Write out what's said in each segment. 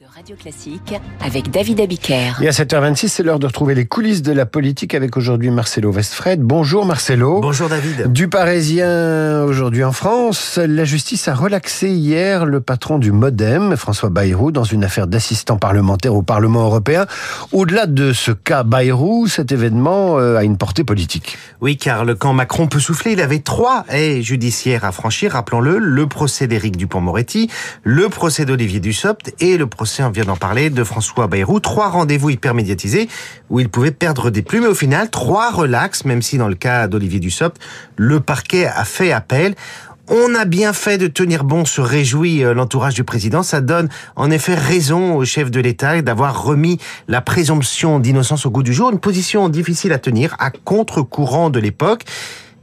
de Radio Classique avec David Abiker. Et à 7h26, c'est l'heure de retrouver les coulisses de la politique avec aujourd'hui Marcelo Westfred. Bonjour Marcelo. Bonjour David. Du Parisien aujourd'hui en France, la justice a relaxé hier le patron du Modem, François Bayrou, dans une affaire d'assistant parlementaire au Parlement européen. Au-delà de ce cas Bayrou, cet événement euh, a une portée politique. Oui, car le camp Macron peut souffler. Il avait trois haies judiciaires à franchir, rappelons-le. Le procès d'Éric Dupont-Moretti, le procès d'Olivier Dussopt et le procès, on vient d'en parler, de François Bayrou. Trois rendez-vous hyper médiatisés où il pouvait perdre des plumes. Mais au final, trois relax, même si dans le cas d'Olivier Dussopt, le parquet a fait appel. On a bien fait de tenir bon, se réjouit euh, l'entourage du président. Ça donne en effet raison au chef de l'État d'avoir remis la présomption d'innocence au goût du jour, une position difficile à tenir, à contre-courant de l'époque.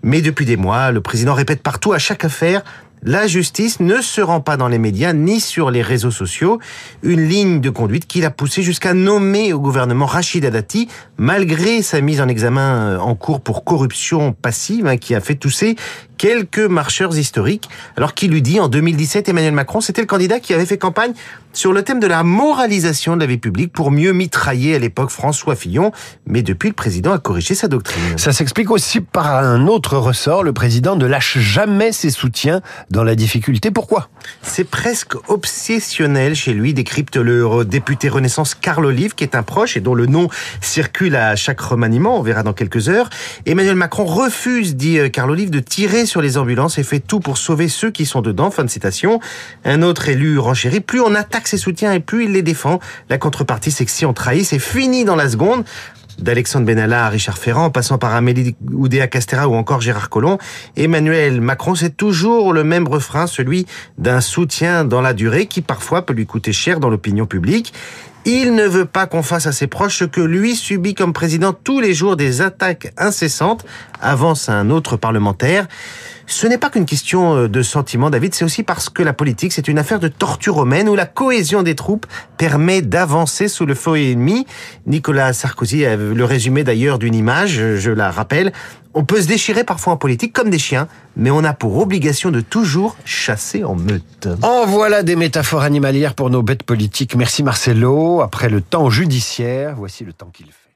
Mais depuis des mois, le président répète partout à chaque affaire la justice ne se rend pas dans les médias ni sur les réseaux sociaux, une ligne de conduite qu'il a poussé jusqu'à nommer au gouvernement Rachid Dati, malgré sa mise en examen euh, en cours pour corruption passive, hein, qui a fait tousser quelques marcheurs historiques, alors qu'il lui dit en 2017 Emmanuel Macron, c'était le candidat qui avait fait campagne sur le thème de la moralisation de la vie publique pour mieux mitrailler à l'époque François Fillon, mais depuis le président a corrigé sa doctrine. Ça s'explique aussi par un autre ressort, le président ne lâche jamais ses soutiens dans la difficulté. Pourquoi C'est presque obsessionnel chez lui, décrypte le député Renaissance Carl Olive, qui est un proche et dont le nom circule à chaque remaniement, on verra dans quelques heures. Emmanuel Macron refuse, dit euh, Carl Olive, de tirer sur les ambulances et fait tout pour sauver ceux qui sont dedans. Fin de citation. Un autre élu renchérit, plus on attaque ses soutiens et plus il les défend. La contrepartie, c'est que si on trahit, c'est fini dans la seconde d'Alexandre Benalla à Richard Ferrand, passant par Amélie Oudéa Castera ou encore Gérard Collomb, Emmanuel Macron, c'est toujours le même refrain, celui d'un soutien dans la durée qui parfois peut lui coûter cher dans l'opinion publique. Il ne veut pas qu'on fasse à ses proches ce que lui subit comme président tous les jours des attaques incessantes, avance un autre parlementaire. Ce n'est pas qu'une question euh, de sentiment, David, c'est aussi parce que la politique, c'est une affaire de torture romaine où la cohésion des troupes permet d'avancer sous le feu ennemi. Nicolas Sarkozy a le résumé d'ailleurs d'une image, je la rappelle. On peut se déchirer parfois en politique comme des chiens, mais on a pour obligation de toujours chasser en meute. En voilà des métaphores animalières pour nos bêtes politiques. Merci Marcelo. Après le temps judiciaire, voici le temps qu'il fait.